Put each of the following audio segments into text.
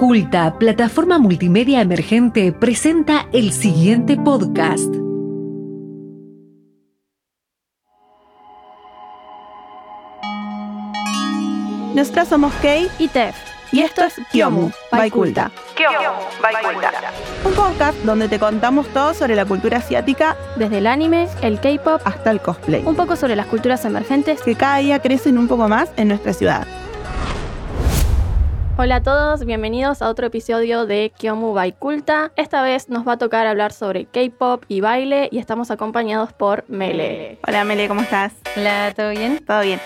Culta, plataforma multimedia emergente, presenta el siguiente podcast. Nosotras somos Kei y Tef. y esto es Kyomu, by Culta. Un podcast donde te contamos todo sobre la cultura asiática Desde el anime, el K-pop, hasta el cosplay, un poco sobre las culturas emergentes. que cada día crecen un poco más en nuestra ciudad. Hola a todos, bienvenidos a otro episodio de Kyomu by Culta. Esta vez nos va a tocar hablar sobre K-pop y baile y estamos acompañados por Mele. Hola Mele, ¿cómo estás? Hola, ¿todo bien? ¿Todo bien?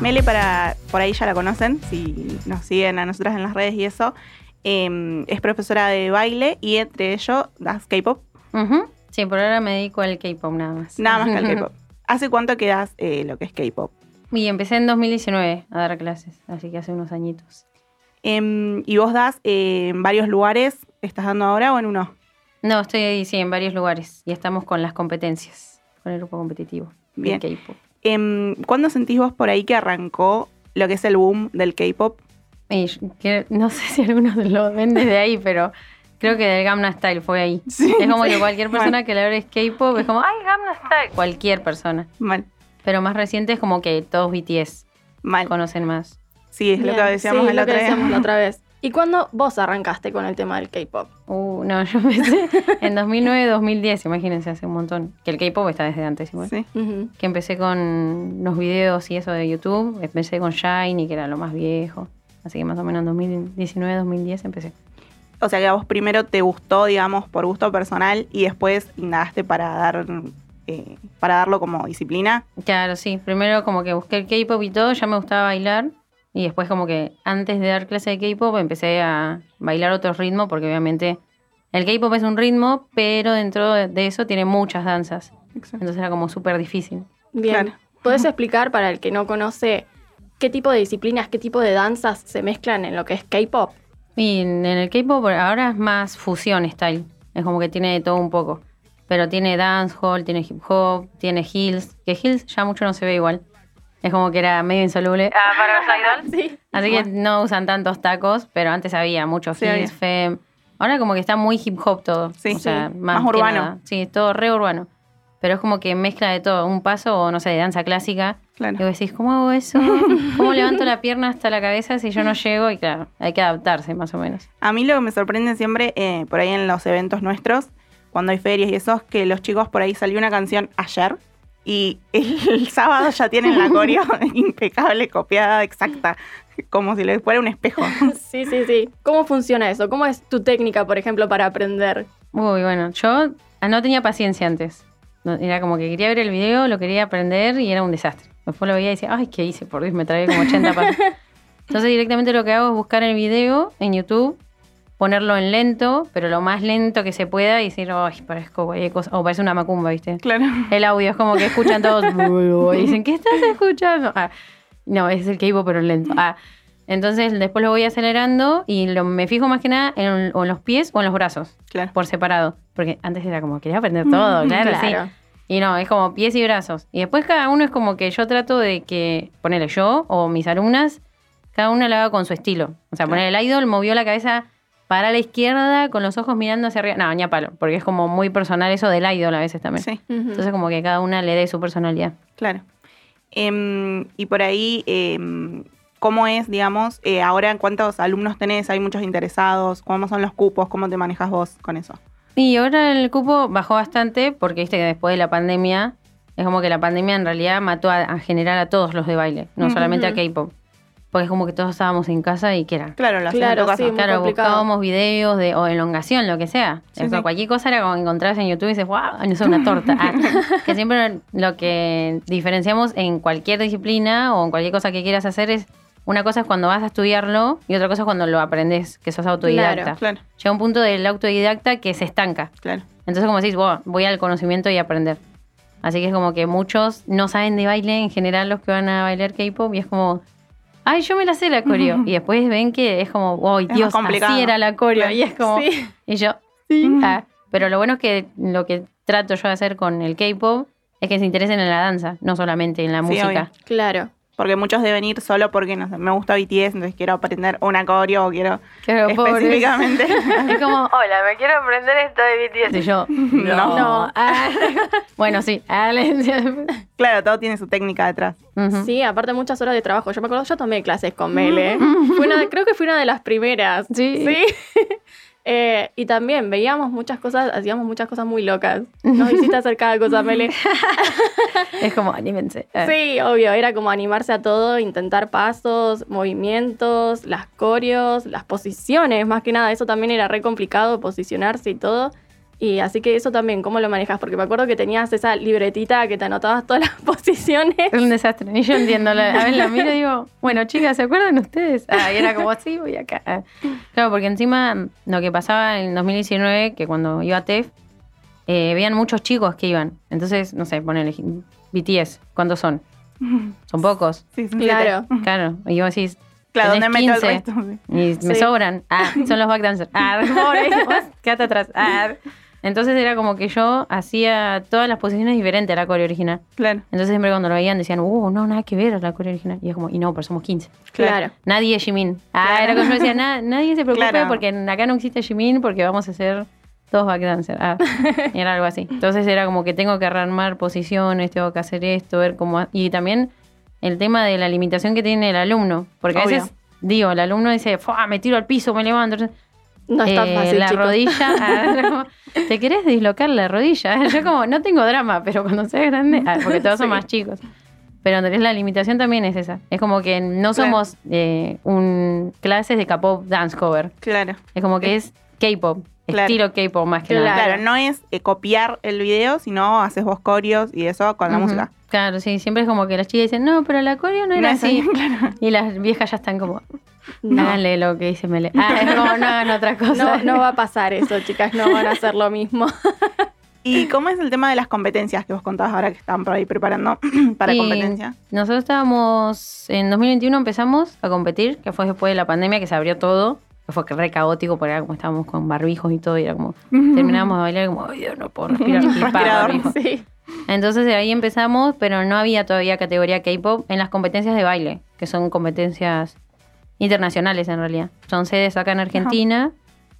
Mele, para, por ahí ya la conocen, si nos siguen a nosotras en las redes y eso, eh, es profesora de baile y entre ellos das K-pop, Ujú. Sí, por ahora me dedico al K-pop nada más. nada más que al K-pop. ¿Hace cuánto que das eh, lo que es K-pop? Y empecé en 2019 a dar clases, así que hace unos añitos. Em, ¿Y vos das eh, en varios lugares? ¿Estás dando ahora o en uno? No, estoy ahí, sí, en varios lugares y estamos con las competencias, con el grupo competitivo Bien. K-pop. Em, ¿Cuándo sentís vos por ahí que arrancó lo que es el boom del K-pop? No sé si algunos lo ven desde ahí, pero creo que del Gamma Style fue ahí. Sí, es como sí. que cualquier persona que le hables K-pop es como, ay, Gamma Style. Cualquier persona. Mal, Pero más reciente es como que todos BTS mal. conocen más. Sí, es lo Bien, que decíamos sí, el lo otro que día. decíamos la otra vez. ¿Y cuándo vos arrancaste con el tema del K-pop? Uh, no, yo empecé en 2009-2010, imagínense, hace un montón. Que el K-pop está desde antes igual. Sí. Que empecé con los videos y eso de YouTube. Empecé con Shiny, que era lo más viejo. Así que más o menos en 2019-2010 empecé. O sea que a vos primero te gustó, digamos, por gusto personal y después indagaste para dar eh, para darlo como disciplina. Claro, sí. Primero como que busqué el K-pop y todo, ya me gustaba bailar. Y después como que antes de dar clase de K-pop empecé a bailar otro ritmo, porque obviamente el K-pop es un ritmo, pero dentro de eso tiene muchas danzas. Entonces era como súper difícil. Bien. Claro. ¿Podés explicar para el que no conoce qué tipo de disciplinas, qué tipo de danzas se mezclan en lo que es K-pop? Y en el K-pop ahora es más fusión style. Es como que tiene de todo un poco. Pero tiene dancehall, tiene hip hop, tiene heels. Que heels ya mucho no se ve igual. Es como que era medio insoluble. Ah, para los idols. Sí. Así que no usan tantos tacos, pero antes había mucho Sí, heels, fem. Ahora como que está muy hip hop todo. Sí, o sea, sí. más, Más urbano. nada. Sí, todo re urbano. Pero es como que mezcla de todo. Un paso, o no sé, de danza clásica. Claro. Y vos decís, ¿cómo hago eso? ¿Cómo levanto la pierna hasta la cabeza si yo no llego? Y claro, hay que adaptarse más o menos. A mí lo que me sorprende siempre, eh, por ahí en los eventos nuestros, cuando hay ferias y eso, es que los chicos por ahí salió una canción ayer y el sábado ya tienen la coreo impecable, copiada, exacta, como si les fuera un espejo. Sí, sí, sí. ¿Cómo funciona eso? ¿Cómo es tu técnica, por ejemplo, para aprender? Uy, bueno, yo ah, no tenía paciencia antes. No, Era como que quería ver el video, lo quería aprender y era un desastre. Después lo veía y decía, ay, ¿qué hice? Por Dios, me tragué como 80 pasos. Entonces directamente lo que hago es buscar el video en YouTube, ponerlo en lento, pero lo más lento que se pueda y decir, ay, parezco cualquier cosa. O parece una macumba, ¿viste? Claro. El audio es como que escuchan todos y dicen, ¿qué estás escuchando? Ah, no, es el K-pop pero lento. Ah, entonces después lo voy acelerando y lo- me fijo más que nada en, o en los pies o en los brazos Claro. por separado. Porque antes era como, quería aprender todo, claro, Claro. sí. Y no, es como pies y brazos. Y después cada uno es como que yo trato de que, ponele yo o mis alumnas, cada uno lo haga con su estilo. O sea, Claro. poner el idol movió la cabeza para la izquierda con los ojos mirando hacia arriba. No, ni a palo, porque es como muy personal eso del idol a veces también. Sí. Entonces como que cada una le dé su personalidad. claro. Em, y por ahí, em, ¿cómo es, digamos, eh, ahora cuántos alumnos tenés? ¿Hay muchos interesados? ¿Cómo son los cupos? ¿Cómo te manejas vos con eso? Y ahora el cupo bajó bastante porque viste que después de la pandemia, es como que la pandemia en realidad mató a, a generar a todos los de baile, no solamente a K-pop. Porque es como que todos estábamos en casa y que era. Claro, lo Claro, en tu casa. sí. Claro, buscábamos videos de, o elongación, lo que sea. Sí, O sea, sí. Cualquier cosa era como encontrarse en YouTube y dices, wow, no sé, una torta. Ah, que siempre lo que diferenciamos en cualquier disciplina o en cualquier cosa que quieras hacer es, una cosa es cuando vas a estudiarlo y otra cosa es cuando lo aprendes, que sos autodidacta. Claro, Llega un punto del autodidacta que se estanca. claro. Entonces, como decís, "Buah, voy al conocimiento y aprender. Así que es como que muchos no saben de baile en general los que van a bailar K-pop y es como, ay, yo me la sé la coreo. Y después ven que es como, wow, más Dios, así era la coreo. Y es como, Sí. y yo, ah. pero lo bueno es que lo que trato yo de hacer con el K-pop es que se interesen en la danza, no solamente en la Sí, música. obvio. Claro. Porque muchos deben ir solo porque no sé, me gusta BTS, entonces quiero aprender una coreo o quiero Claro, específicamente. Es como, hola, me quiero aprender esto de BTS. Y yo, no. No. Ah. bueno, sí. Claro, todo tiene su técnica detrás. Sí, aparte muchas horas de trabajo. Yo me acuerdo, yo tomé clases con Mele. Fue una creo que fui una de las primeras. Sí. Eh, y también veíamos muchas cosas, hacíamos muchas cosas muy locas. Nos hiciste hacer cada cosa, Mele. Es como, anímense. Sí, obvio, era como animarse a todo, intentar pasos, movimientos, las coreos, las posiciones, más que nada, eso también era re complicado, posicionarse y todo. Y así que eso también, ¿cómo lo manejas? Porque me acuerdo que tenías esa libretita que te anotabas todas las posiciones. Es un desastre. Y yo entiendo. La, a ver, la miro y digo, bueno, chicas, ¿se acuerdan ustedes? Ah, y era como, sí, voy acá. Ah. Claro, porque encima lo que pasaba en 2019, que cuando iba a TEF, eh, veían muchos chicos que iban. Entonces, no sé, ponele BTS, ¿cuántos son? Son pocos. Sí, son Claro. Claro. Y vos decís, Claro, ¿dónde Tenés meto el 15. resto? Sí. y me Sí. sobran. Ah, son los backdancers. Ah, quédate atrás. Ah. Entonces era como que yo hacía todas las posiciones diferentes a la coreo original. Claro. Entonces siempre cuando lo veían decían, uh, no, nada que ver a la coreo original. Y es como, y no, pero somos 15. Claro. Nadie es Jimin. Ah, Claro. era como yo decía, "Na- nadie se preocupe Claro. porque acá no existe Jimin porque vamos a hacer todos backdancers. Ah, y era algo así. Entonces era como que tengo que rearmar posiciones, tengo que hacer esto, ver cómo... Y también el tema de la limitación que tiene el alumno. Porque a veces, digo, el alumno dice, "Fua, me tiro al piso, me levanto. No es tan Eh, fácil, la chicos. rodilla, ah, no, te querés dislocar la rodilla. Yo como, no tengo drama, pero cuando seas grande, ah, porque todos son Sí. más chicos. Pero Andrés, la limitación también es esa. Es como que no Claro. somos eh, un clases de K-pop dance cover. Claro. Es como que es K-pop, Claro. estilo K-pop más que Claro. nada. Claro, no es eh, copiar el video, sino haces vos coreos y eso con la música. Claro, sí, siempre es como que las chicas dicen, no, pero la coreo no era No así. claro. Y las viejas ya están como, No. háganle lo que dice Mele. Ah, es como, no hagan otra cosa. No, no va a pasar eso, chicas, no van a hacer lo mismo. ¿Y cómo es el tema de las competencias que vos contabas ahora que estaban por ahí preparando para Y competencia? Nosotros estábamos, en 2021 empezamos a competir, que fue después de la pandemia que se abrió todo, fue re caótico porque era como estábamos con barbijos y todo, y era como, terminábamos de bailar como, ay Dios, no puedo respirar, y. Sí. Entonces de ahí empezamos, pero no había todavía categoría K-pop en las competencias de baile, que son competencias internacionales en realidad. Son sedes acá en Argentina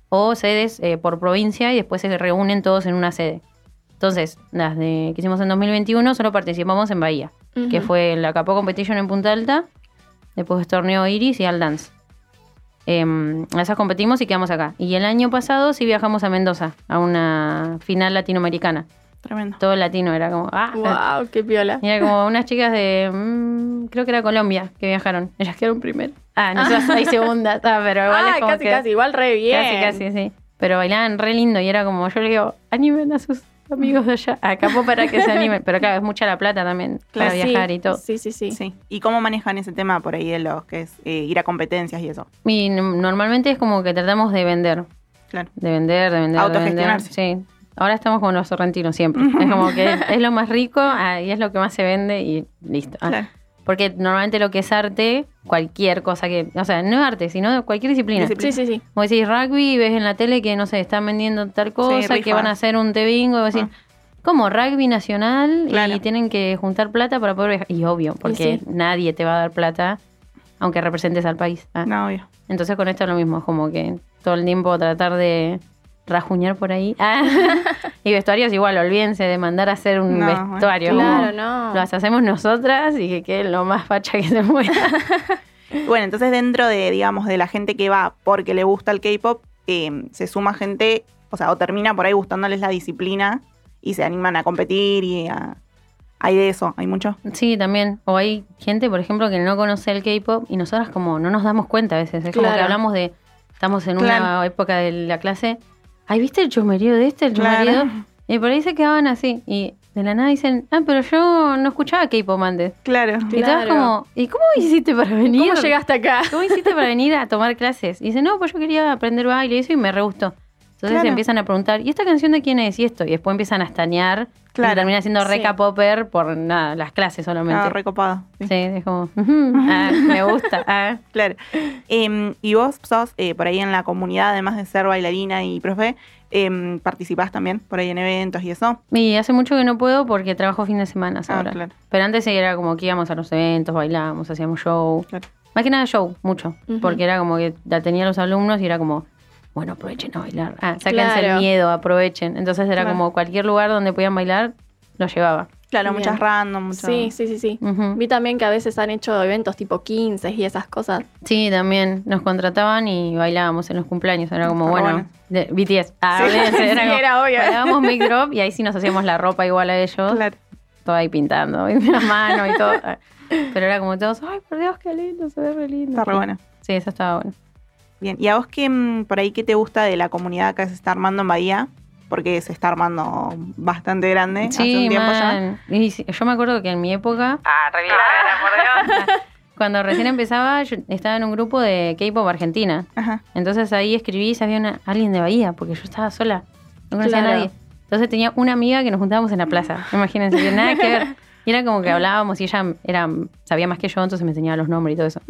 o sedes eh, por provincia y después se reúnen todos en una sede. Entonces, las de, que hicimos en 2021 solo participamos en Bahía, que fue la Capó Competition en Punta Alta, después torneo Iris y Al Dance. Em, a esas competimos y quedamos acá. Y el año pasado sí viajamos a Mendoza, a una final latinoamericana. Tremendo. Todo latino, era como, ah, Wow, qué piola. y era como unas chicas de, mm, creo que era Colombia, que viajaron. Ellas quedaron primero. Ah, nosotras ahí segunda, ah, pero igual es Ah, como casi, que- casi, igual re bien. Casi, casi, sí. Pero bailaban re lindo y era como, yo le digo, animen a sus amigos de allá, a Capo para que se animen. Pero claro, es mucha la plata también para viajar sí, y todo. Sí, sí, sí. Sí. ¿Y cómo manejan ese tema por ahí de los que es eh, ir a competencias y eso? Y normalmente es como que tratamos de vender, Claro. de vender, de vender, de vender. Autogestionarse. Sí. Ahora estamos con los sorrentinos siempre. Es como que es lo más rico ah, y es lo que más se vende y listo. Ah. Claro. Porque normalmente lo que es arte, cualquier cosa que, o sea, no es arte, sino cualquier disciplina. Sí, sí, sí. Vos decís rugby y ves en la tele que, no sé, están vendiendo tal cosa, que van a hacer un té bingo, y vos decís, ¿cómo? Rugby nacional Claro. y tienen que juntar plata para poder viajar. Y obvio, porque sí. nadie te va a dar plata aunque representes al país. Ah. No, obvio. Entonces con esto es lo mismo, es como que todo el tiempo tratar de rajuñar por ahí. Ah. y vestuarios igual, olvídense de mandar a hacer un No, vestuario. Claro, no. Las hacemos nosotras y que quede lo más facha que se pueda. Bueno, entonces dentro de, digamos, de la gente que va porque le gusta el K-pop, eh, se suma gente, o sea, o termina por ahí gustándoles la disciplina y se animan a competir y a... Hay de eso, hay mucho. Sí, también. O hay gente, por ejemplo, que no conoce el K-pop y nosotras como no nos damos cuenta a veces. Es como Claro. que hablamos de, estamos en Claro. una época de la clase, ay, ¿viste el chusmerío de este, el Claro. chusmerío? Y por ahí se quedaban así. Y de la nada dicen, ah, pero yo no escuchaba K-pop antes. Claro. Y Claro. como, ¿y cómo hiciste para venir? ¿Cómo llegaste acá? ¿Cómo hiciste para venir a tomar clases? Y dice, no, pues yo quería aprender baile y eso y me re gustó. Entonces Claro. empiezan a preguntar, ¿y esta canción de quién es? Y esto. Y después empiezan a estañar. Claro, Y termina siendo sí. reca popper por nada, las clases solamente. Ah, recopado. sí. sí, es como, "Ujú, ah, me gusta. ah". Claro. Em, y vos sos eh, por ahí en la comunidad, además de ser bailarina y profe, em, participás también por ahí en eventos y eso. Y hace mucho que no puedo porque trabajo fin de semana Ah, ahora. claro. Pero antes sí era como que íbamos a los eventos, bailábamos, hacíamos show. Claro. Más que nada show, mucho. Porque era como que la tenía los alumnos y era como, bueno, aprovechen a bailar. Ah, sáquense Claro. el miedo, aprovechen. Entonces era Claro. como cualquier lugar donde podían bailar, lo llevaba. Claro, Bien. muchas random, muchas. Sí, sí, sí, sí. Vi también que a veces han hecho eventos tipo 15 y esas cosas. Sí, también nos contrataban y bailábamos en los cumpleaños. Era como, Está bueno, bueno. de BTS. Ah, Sí, olvídense, sí, como, era obvio. Bailábamos Big Drop y ahí sí nos hacíamos la ropa igual a ellos. Claro. Todo ahí pintando, y la mano y todo. Ah, Pero era como todos, ay, por Dios, qué lindo, se ve re lindo. Está re bueno. Sí, eso estaba bueno. Bien. ¿Y a vos qué mm, por ahí qué te gusta de la comunidad que se está armando en Bahía? Porque se está armando bastante grande hace Sí, un tiempo ya. Y yo me acuerdo que en mi época. Ah, por Dios. Cuando recién empezaba, yo estaba en un grupo de K-pop Argentina. Ajá. Entonces ahí escribí si había una- alguien de Bahía, porque yo estaba sola. No conocía Claro. a nadie. Entonces tenía una amiga que nos juntábamos en la plaza. Imagínense, que nada que ver. Y era como que hablábamos y ella era, sabía más que yo, entonces me enseñaba los nombres y todo eso.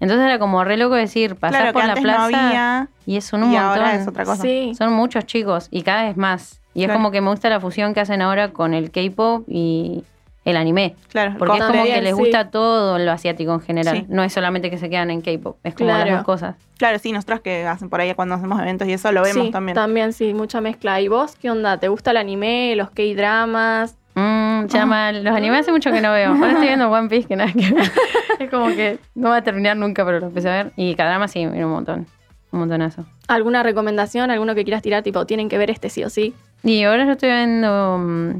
Entonces era como re loco decir, pasás Claro que por la antes plaza no había y es un y montón. ahora es otra cosa. Sí. Son muchos chicos y cada vez más. Y es como que me gusta la fusión que hacen ahora con el K-pop y el anime. Claro, Porque es como que les sí. gusta todo lo asiático en general. Sí. No es solamente que se quedan en K-pop, es como Claro. las dos cosas. Claro, sí, nosotros que hacen por ahí cuando hacemos eventos y eso lo vemos sí, también. También, sí, mucha mezcla. ¿Y vos qué onda? ¿Te gusta el anime, los K-dramas? Mm, llama, los animes hace mucho que no veo. Ahora estoy viendo One Piece, que nada que ver. Es como que no va a terminar nunca, pero lo empecé a ver. Y cada drama sí, mira un montón. Un montonazo. ¿Alguna recomendación? ¿Alguno que quieras tirar? Tipo, tienen que ver este sí o sí. Y ahora yo estoy viendo mm,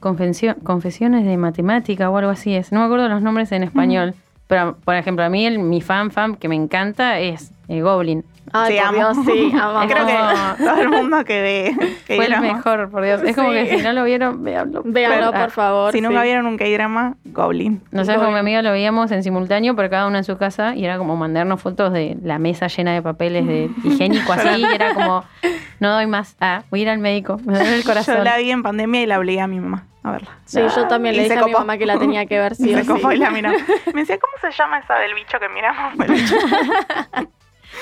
confesio- confesiones de matemática o algo así es. No me acuerdo los nombres en español. Pero, por ejemplo, a mí el, mi fan fan que me encanta es eh, Goblin. Ay, Sí, por amo. Dios, sí, amamos. Creo que todo el mundo que ve Fue el mejor, por Dios. Es como Sí. que si no lo vieron, véanlo. Véanlo, por favor. Si nunca sí. vieron un K-drama, Goblin. Nosotros con mi amiga lo veíamos en simultáneo, pero cada uno en su casa, y era como mandarnos fotos de la mesa llena de papeles de higiénico así, y era como, no doy más, ah, voy a ir al médico, me duele el corazón. Yo la vi en pandemia y la obligué a mi mamá a verla. Sí, yo también Y le se dije a mi copó. mamá que la tenía que ver sí Y o se copó y la miró. Me decía, ¿cómo se llama esa del bicho que miramos?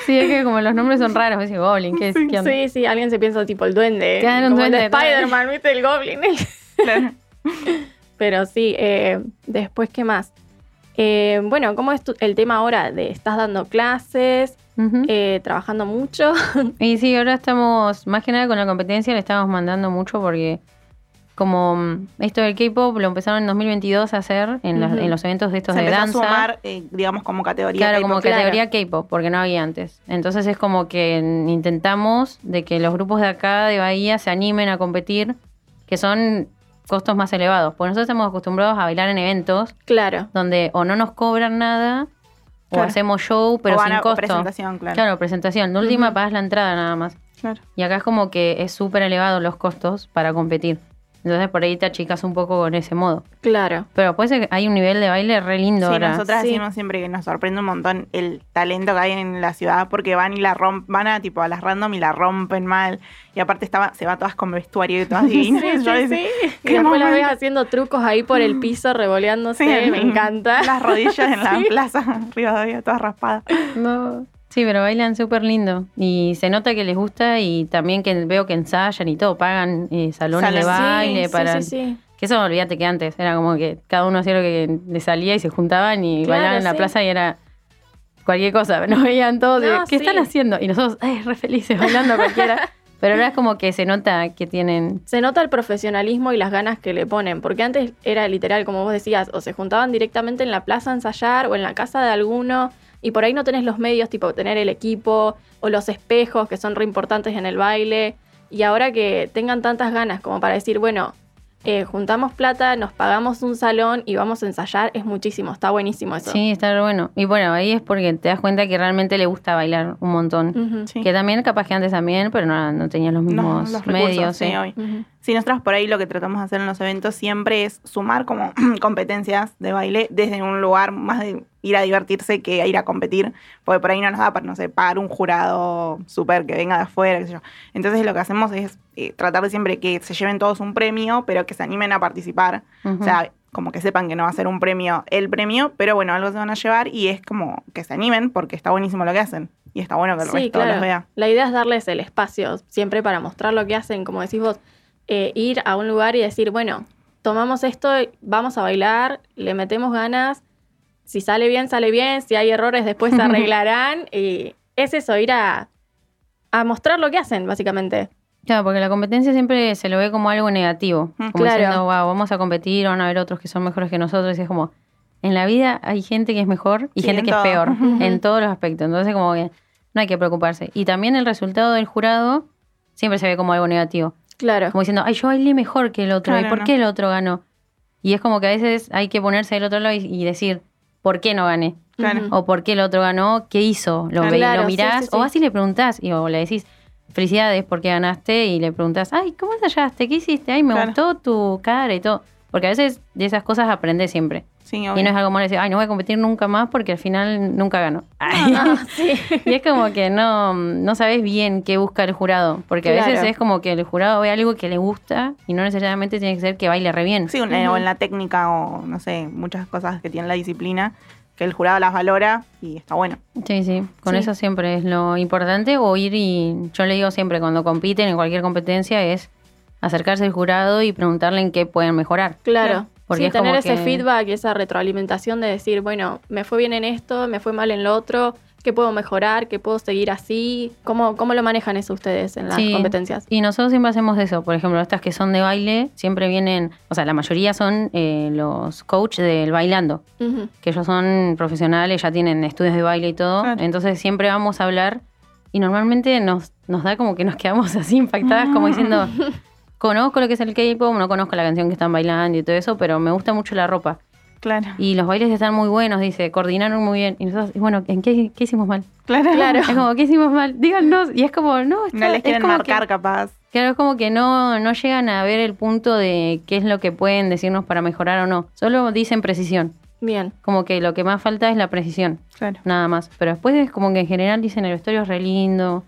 Sí, es que como los nombres son raros, dice Goblin, ¿qué es? ¿Qué onda? Sí, sí, alguien se piensa tipo el duende. Claro, un duende. Spider-Man, ¿viste? El Goblin. Claro. Pero sí, eh, después, ¿qué más? Eh, bueno, ¿cómo es tu- el tema ahora de estás dando clases, eh, trabajando mucho? Y sí, ahora estamos, más que nada con la competencia, le estamos mandando mucho porque como mm, esto del K-pop lo empezaron en 2022 a hacer en, en los eventos de estos Se de danza. a sumar, eh, digamos, como categoría. Claro, como claro. categoría K-pop, porque no había antes. Entonces es como que intentamos de que los grupos de acá de Bahía se animen a competir, que son costos más elevados. Porque nosotros estamos acostumbrados a bailar en eventos claro. donde o no nos cobran nada o hacemos show, pero O sin costo. presentación, claro. Claro, presentación. De última Ujú. pagas la entrada nada más. Claro. Y acá es como que es súper elevado los costos para competir. Entonces por ahí te achicas un poco con ese modo. Claro. Pero después hay un nivel de baile re lindo Sí, ahora. nosotras Sí. decimos siempre que nos sorprende un montón el talento que hay en la ciudad porque van y la rompen, van a tipo a las random y la rompen mal. Y aparte estaba, se va todas con vestuario y todas divinas. Sí, sí, sí. Y qué después la ves haciendo trucos ahí por el piso, revoleándose. Sí, me encanta. Las rodillas en la Sí. plaza, Rivadavia, todas raspadas. No. Sí, pero bailan súper lindo. Y se nota que les gusta y también que veo que ensayan y todo, pagan eh, salones de baile sí, para... sí, sí. Que eso olvídate que antes era como que cada uno hacía lo que le salía y se juntaban y Claro, bailaban en la plaza y era cualquier cosa. Nos veían todos de, ¿qué están haciendo? Y nosotros, ay, re felices bailando cualquiera. Pero ahora es como que se nota que tienen... Se nota el profesionalismo y las ganas que le ponen, porque antes era literal, como vos decías, o se juntaban directamente en la plaza a ensayar o en la casa de alguno, y por ahí no tenés los medios, tipo tener el equipo o los espejos que son re importantes en el baile, y ahora que tengan tantas ganas como para decir, bueno, eh, juntamos plata, nos pagamos un salón y vamos a ensayar, es muchísimo, está buenísimo eso. Sí, está bueno. Y bueno, ahí es porque te das cuenta que realmente le gusta bailar un montón. Sí. Que también, capaz que antes también, pero no, no tenían los No, mismos los recursos, medios. sí. Ujú. Sí, nosotros por ahí lo que tratamos de hacer en los eventos siempre es sumar como competencias de baile desde un lugar más de ir a divertirse que a ir a competir, porque por ahí no nos da para, no sé, pagar un jurado súper que venga de afuera, qué sé yo. Entonces lo que hacemos es eh, tratar de siempre que se lleven todos un premio, pero que se animen a participar. O sea, como que sepan que no va a ser un premio el premio, pero bueno, algo se van a llevar y es como que se animen porque está buenísimo lo que hacen. Y está bueno que el Sí, resto claro. los vea. La idea es darles el espacio siempre para mostrar lo que hacen, como decís vos, eh, ir a un lugar y decir, bueno, tomamos esto, vamos a bailar, le metemos ganas, si sale bien, sale bien, si hay errores después se arreglarán. y es eso, ir a, a mostrar lo que hacen, básicamente. Claro, porque la competencia siempre se lo ve como algo negativo. Mm, Como claro. diciendo, wow, vamos a competir, van a haber otros que son mejores que nosotros. Y es como, en la vida hay gente que es mejor y Sí, gente en que todo. es peor, en todos los aspectos. Entonces, como que no hay que preocuparse. Y también el resultado del jurado siempre se ve como algo negativo. Claro. Como diciendo, ay, yo bailé mejor que el otro. ¿Y por no. qué el otro ganó? Y es como que a veces hay que ponerse del otro lado y, y decir, ¿por qué no gané? Claro. O por qué el otro ganó, qué hizo. Lo, Claro. lo sí, mirás, sí, sí. o vas y le preguntás, y, o le decís, felicidades porque ganaste, y le preguntás, ay, ¿cómo ensayaste? ¿Qué hiciste? Ay, me gustó tu cara y todo. Porque a veces de esas cosas aprendes siempre. Sí, Y no es algo malo decir, ay, no voy a competir nunca más porque al final nunca gano. Sí. Y es como que no, no sabes bien qué busca el jurado. Porque a veces es como que el jurado ve algo que le gusta y no necesariamente tiene que ser que baile re bien. Sí, un- o en la técnica o no sé, muchas cosas que tiene la disciplina, que el jurado las valora y está bueno. Sí, sí, con Sí. eso siempre es lo importante. O ir y yo le digo siempre cuando compiten en cualquier competencia es acercarse al jurado y preguntarle en qué pueden mejorar. Claro. Porque sí, es como tener ese que- feedback y esa retroalimentación de decir, bueno, me fue bien en esto, me fue mal en lo otro, ¿qué puedo mejorar? ¿Qué puedo seguir así? ¿Cómo, cómo lo manejan eso ustedes en las Sí. competencias? Y nosotros siempre hacemos eso. Por ejemplo, estas que son de baile, siempre vienen, o sea, la mayoría son eh, los coach del bailando. Ujú. que ellos son profesionales, ya tienen estudios de baile y todo. Claro. Entonces siempre vamos a hablar y normalmente nos, nos da como que nos quedamos así impactadas, como diciendo, conozco lo que es el K-pop, no conozco la canción que están bailando y todo eso, pero me gusta mucho la ropa. Claro. Y los bailes están muy buenos, dice, coordinaron muy bien. Y nosotros, y bueno, ¿en qué, qué hicimos mal? Claro. Claro. Es como, ¿qué hicimos mal? Díganos. Y es como, no, está- No les es quieren como marcar que- capaz. Claro, es como que no, no llegan a ver el punto de qué es lo que pueden decirnos para mejorar o no. Solo dicen precisión. Bien. Como que lo que más falta es la precisión. Claro. nada más. Pero después es como que en general dicen el vestuario es re lindo,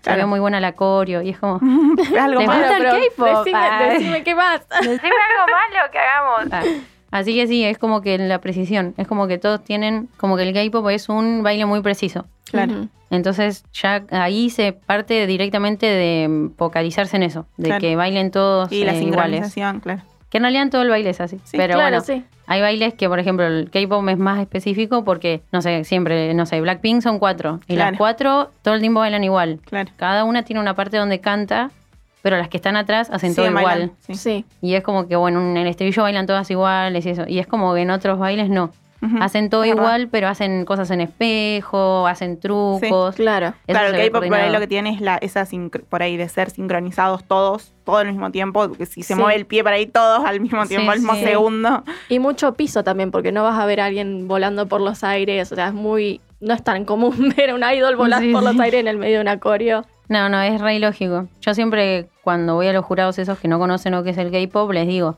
se Claro. ve muy buena la coreo y es como, algo Les más. gusta el pero K-pop, Decime, ah. decime qué más. decime algo malo que hagamos. Así que sí, es como que la precisión, es como que todos tienen, como que el K-pop es un baile muy preciso. Claro. Entonces ya ahí se parte directamente de focalizarse en eso, de Claro. que bailen todos Y la eh, iguales. claro. Que en realidad todo el baile es así. Sí, pero claro, bueno, sí. hay bailes que, por ejemplo, el K-pop es más específico porque, no sé, siempre, no sé, Blackpink son cuatro. Y Claro. las cuatro todo el tiempo bailan igual. Claro. Cada una tiene una parte donde canta, pero las que están atrás hacen todo Siguen igual. Sí. Y es como que, bueno, en el estribillo bailan todas iguales y eso. Y es como que en otros bailes no. Hacen todo igual, pero hacen cosas en espejo, hacen trucos. Claro. Eso Claro, el K-pop por ahí lo que tiene es la, esa por ahí de ser sincronizados todos, todo al mismo tiempo, porque si se Sí. mueve el pie para ahí todos al mismo Sí, tiempo, al mismo sí. segundo. Y mucho piso también, porque no vas a ver a alguien volando por los aires. O sea, es muy. No es tan común ver a un idol volar Sí, por los aires en el medio de una coreo. No, no, es re ilógico. Yo siempre, cuando voy a los jurados esos que no conocen lo que es el K-pop, les digo.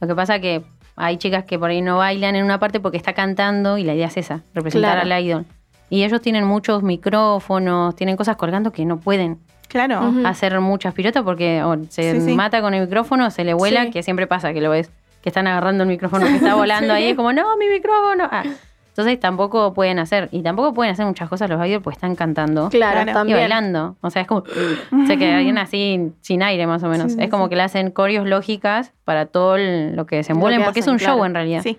Lo que pasa que hay chicas que por ahí no bailan en una parte porque está cantando y la idea es esa, representar Claro. al idol. Y ellos tienen muchos micrófonos, tienen cosas colgando que no pueden Claro. Hacer muchas piruetas porque o se Sí, sí. mata con el micrófono, se le vuela, Sí. que siempre pasa que lo ves, que están agarrando el micrófono que está volando ahí, es como, no, mi micrófono. Ah. Entonces tampoco pueden hacer, y tampoco pueden hacer muchas cosas los idols porque están cantando Claro, y también. bailando. O sea, es como. o sea, que alguien así sin aire, más o menos. Sí, sí, es como que le hacen coreos lógicas para todo el- lo que desenvuelven, Lo que porque hacen, es un show en realidad. Sí.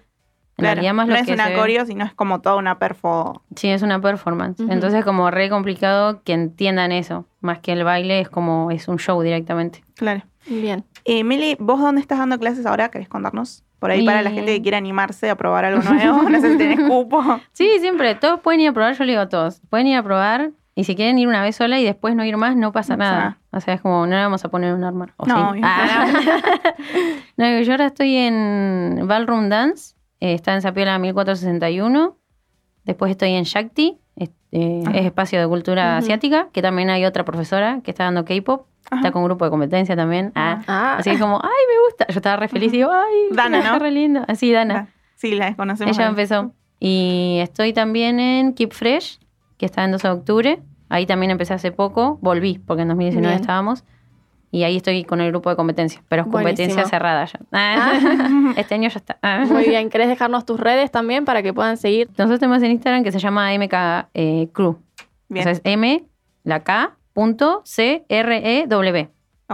En Claro. realidad, más no lo es que una coreo, sino es como toda una perfo. Sí, es una performance. Entonces, es como re complicado que entiendan eso. Más que el baile, es como. Es un show directamente. Claro. Bien. Eh, Meli, ¿vos dónde estás dando clases ahora? ¿Querés contarnos? Por ahí para la gente que quiera animarse a probar algo nuevo. no sé si tenés cupo. Sí, siempre. Todos pueden ir a probar, yo le digo a todos. Pueden ir a probar. Y si quieren ir una vez sola y después no ir más, no pasa No nada. O sea, es como, no le vamos a poner un arma. ¿O No, sí? Ah, no. No, yo ahora estoy en Ballroom Dance. eh, está en Sapiola 1461. Después estoy en Shakti. Es- eh, Ah. Es espacio de cultura Ujú. asiática. Que también hay otra profesora que está dando K-pop. está con un grupo de competencia también. Ah, Ah, Así que como, ay, me gusta. Yo estaba re feliz y digo, ay, Dana, ¿no? re lindo. Así, Dana. Sí, la desconocemos. Ella empezó. Y estoy también en Keep Fresh, que está en 12 de octubre. Ahí también empecé hace poco. Volví, porque en 2019 Bien. estábamos. Y ahí estoy con el grupo de competencia. Pero es competencia Buenísimo. cerrada ya. Ah, este año ya está. Ah. muy bien. ¿Querés dejarnos tus redes también para que puedan seguir? Nosotros tenemos en Instagram que se llama MK eh, Crew. Bien. O sea, es M, la K, punto C, R, E, W.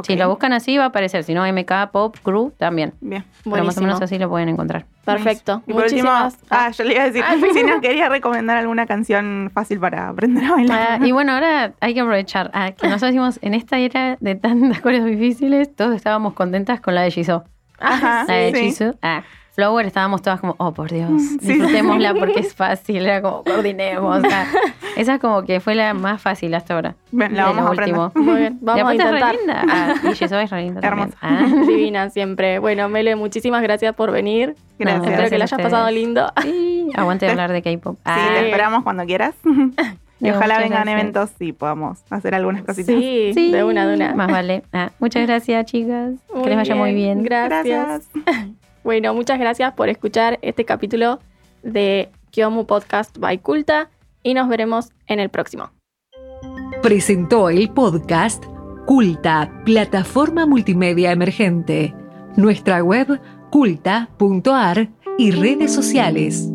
Si lo buscan así va a aparecer. Si no, MK Pop Crew también. Bien. Pero más o Buenísimo. menos así lo pueden encontrar. Perfecto. Y por último, Muchísimas ah, yo le iba a decir, Ah, si nos quería recomendar alguna canción fácil para aprender a bailar. Ah, y bueno, ahora hay que aprovechar ah, que nosotros decimos en esta era de tantas cosas difíciles, todos estábamos contentas con la de Jisoo. Ajá, La de sí. Jisoo. Ah, Flower estábamos todas como, oh por Dios, disfrutémosla porque es fácil, era como coordinemos. ah. esa como que fue la más fácil hasta ahora. Bien, la de vamos a aprender. último. Muy bien, vamos a aparte es re intentar. linda. Ah, y es re linda también. Hermosa. Ah. Divina siempre. Bueno, Mele, muchísimas gracias por venir. Gracias. Espero que la Gracias hayas pasado lindo. Sí, aguante hablar de K-pop. Sí, Ah, te esperamos cuando quieras. y ojalá vengan gracias. eventos y podamos hacer algunas cositas. Sí, sí, de una, de una. Más vale. Ah, muchas gracias, chicas. que les vaya muy bien. Gracias. Bueno, muchas gracias por escuchar este capítulo de Kyomu Podcast by Culta y nos veremos en el próximo. Presentó el podcast Culta, plataforma multimedia emergente. Nuestra web culta.ar y redes sociales.